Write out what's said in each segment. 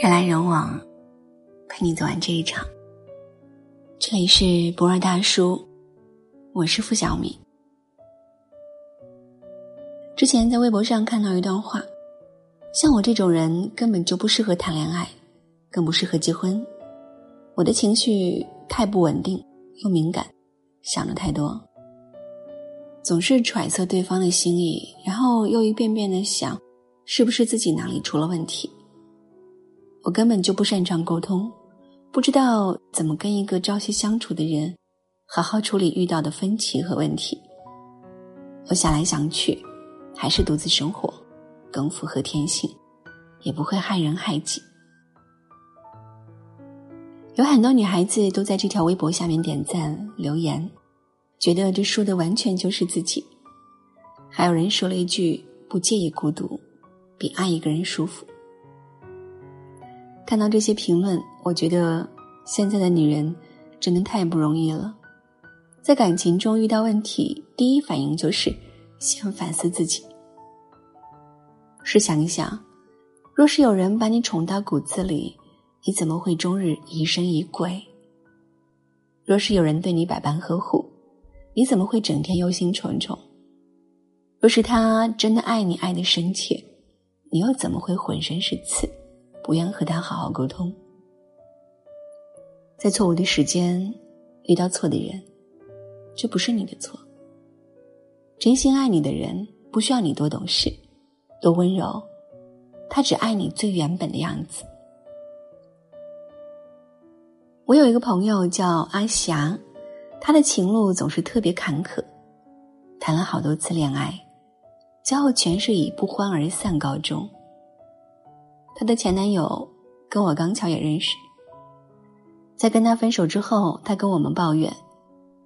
人来人往，陪你走完这一场。这里是博尔大叔，我是付小米。之前在微博上看到一段话，像我这种人根本就不适合谈恋爱，更不适合结婚。我的情绪太不稳定，又敏感，想的太多，总是揣测对方的心意，然后又一遍遍的想，是不是自己哪里出了问题。我根本就不擅长沟通，不知道怎么跟一个朝夕相处的人好好处理遇到的分歧和问题。我想来想去，还是独自生活更符合天性，也不会害人害己。有很多女孩子都在这条微博下面点赞留言，觉得这说的完全就是自己。还有人说了一句：“不介意孤独，比爱一个人舒服。”看到这些评论，我觉得现在的女人真的太不容易了。在感情中遇到问题，第一反应就是先反思自己。试想一想，若是有人把你宠到骨子里，你怎么会终日疑神疑鬼？若是有人对你百般呵护，你怎么会整天忧心忡忡？若是他真的爱你，爱的深切，你又怎么会浑身是刺？不愿和他好好沟通，在错误的时间遇到错的人，这不是你的错。真心爱你的人不需要你多懂事、多温柔，他只爱你最原本的样子。我有一个朋友叫阿霞，她的情路总是特别坎坷，谈了好多次恋爱，最后全是以不欢而散告终。她的前男友跟我刚巧也认识，在跟他分手之后，他跟我们抱怨：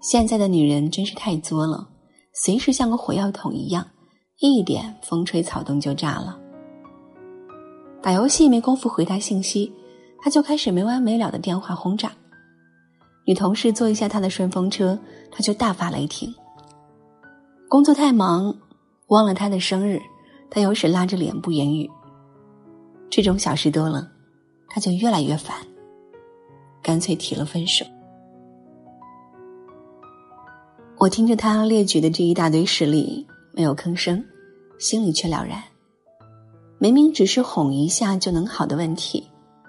现在的女人真是太作了，随时像个火药桶一样，一点风吹草动就炸了。打游戏没工夫回他信息，他就开始没完没了的电话轰炸。女同事坐一下他的顺风车，他就大发雷霆。工作太忙，忘了他的生日，他有时拉着脸不言语。这种小事多了，他就越来越烦，干脆提了分手。我听着他列举的这一大堆事例，没有吭声，心里却了然。明明只是哄一下就能好的问题，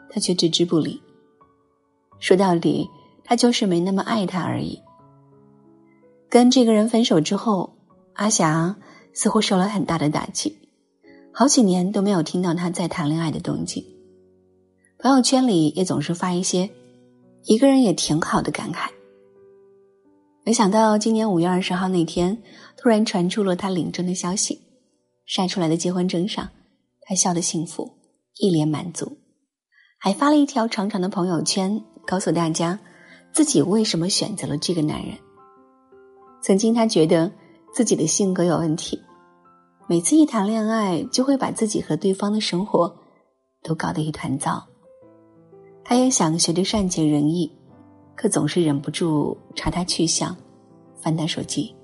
他却置之不理。说到底，他就是没那么爱他而已。跟这个人分手之后，阿霞似乎受了很大的打击。好几年都没有听到他在谈恋爱的动静，朋友圈里也总是发一些“一个人也挺好的”感慨。没想到今年五月二十号那天，突然传出了他领证的消息，晒出来的结婚证上，他笑得幸福，一脸满足，还发了一条长长的朋友圈，告诉大家自己为什么选择了这个男人。曾经他觉得自己的性格有问题。每次一谈恋爱，就会把自己和对方的生活都搞得一团糟。他也想学着善解人意，可总是忍不住查他去向，翻他手机，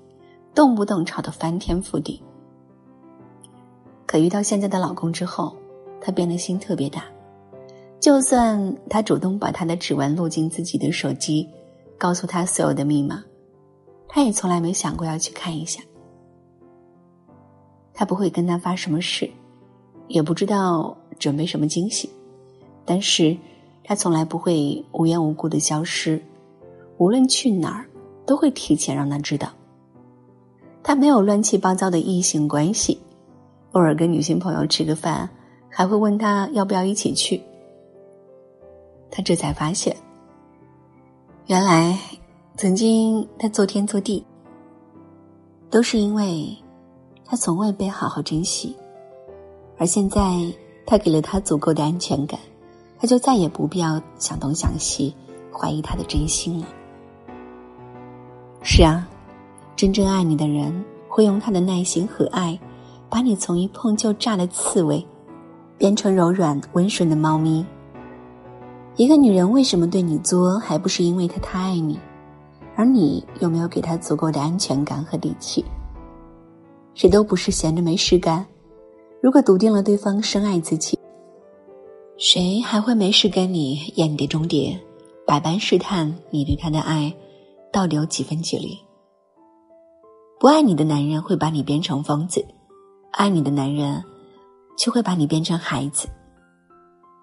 动不动吵得翻天覆地。可遇到现在的老公之后，他变得心特别大。就算他主动把他的指纹录进自己的手机，告诉他所有的密码，他也从来没想过要去看一下。他不会跟他发什么事，也不知道准备什么惊喜，但是他从来不会无缘无故的消失，无论去哪儿都会提前让他知道。他没有乱七八糟的异性关系，偶尔跟女性朋友吃个饭，还会问他要不要一起去。他这才发现，原来曾经他做天做地，都是因为。他从未被好好珍惜，而现在他给了他足够的安全感，他就再也不必要想东想西，怀疑他的真心了。是啊，真正爱你的人会用他的耐心和爱，把你从一碰就炸的刺猬，变成柔软温顺的猫咪。一个女人为什么对你作，还不是因为她太爱你，而你有没有给她足够的安全感和底气？谁都不是闲着没事干。如果笃定了对方深爱自己，谁还会没事跟你演碟中谍，百般试探你对他的爱到底有几分距离？不爱你的男人会把你变成疯子，爱你的男人就会把你变成孩子。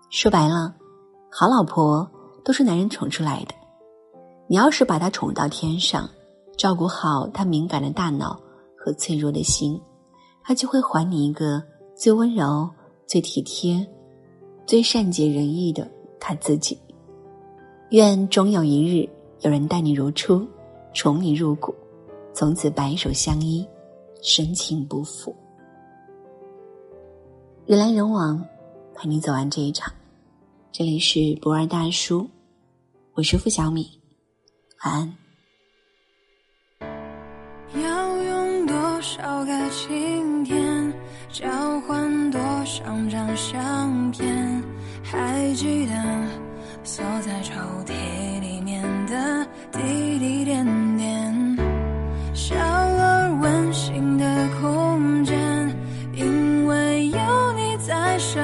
说白了，好老婆都是男人宠出来的。你要是把他宠到天上，照顾好他敏感的大脑和脆弱的心，他就会还你一个最温柔、最体贴。最善解人意的他自己，愿终有一日有人待你如初，宠你入骨，从此白首相依，深情不负。人来人往，陪你走完这一场。这里是博二大叔，我是付小米，晚安。张张相片？还记得锁在抽屉里面的滴滴点点，小而温馨的空间，因为有你在身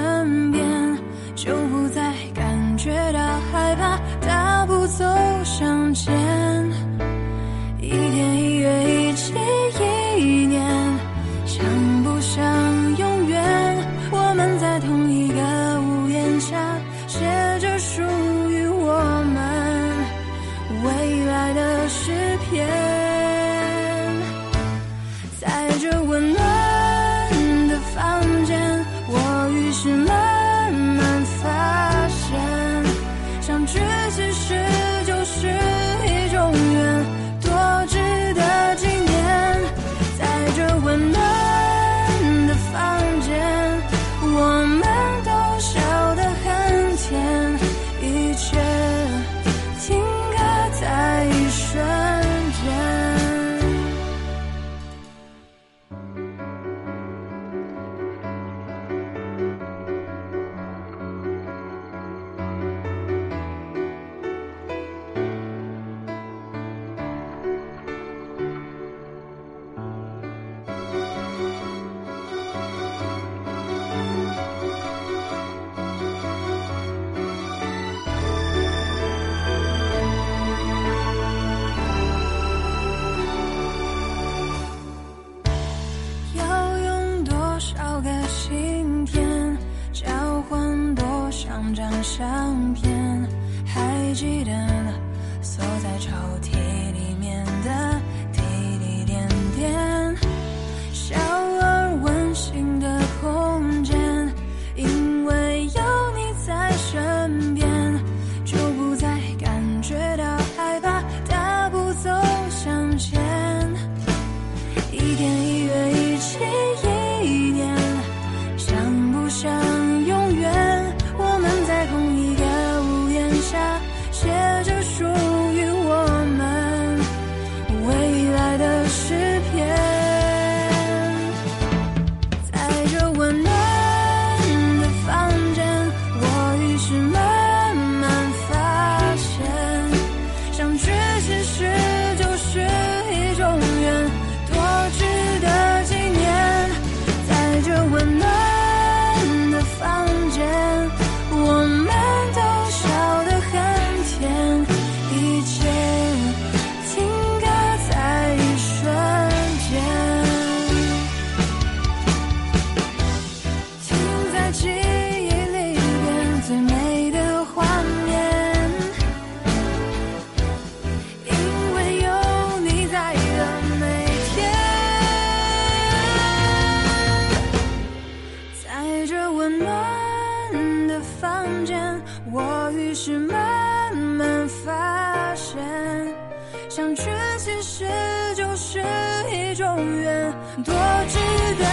记得锁在抽屉。永远多值得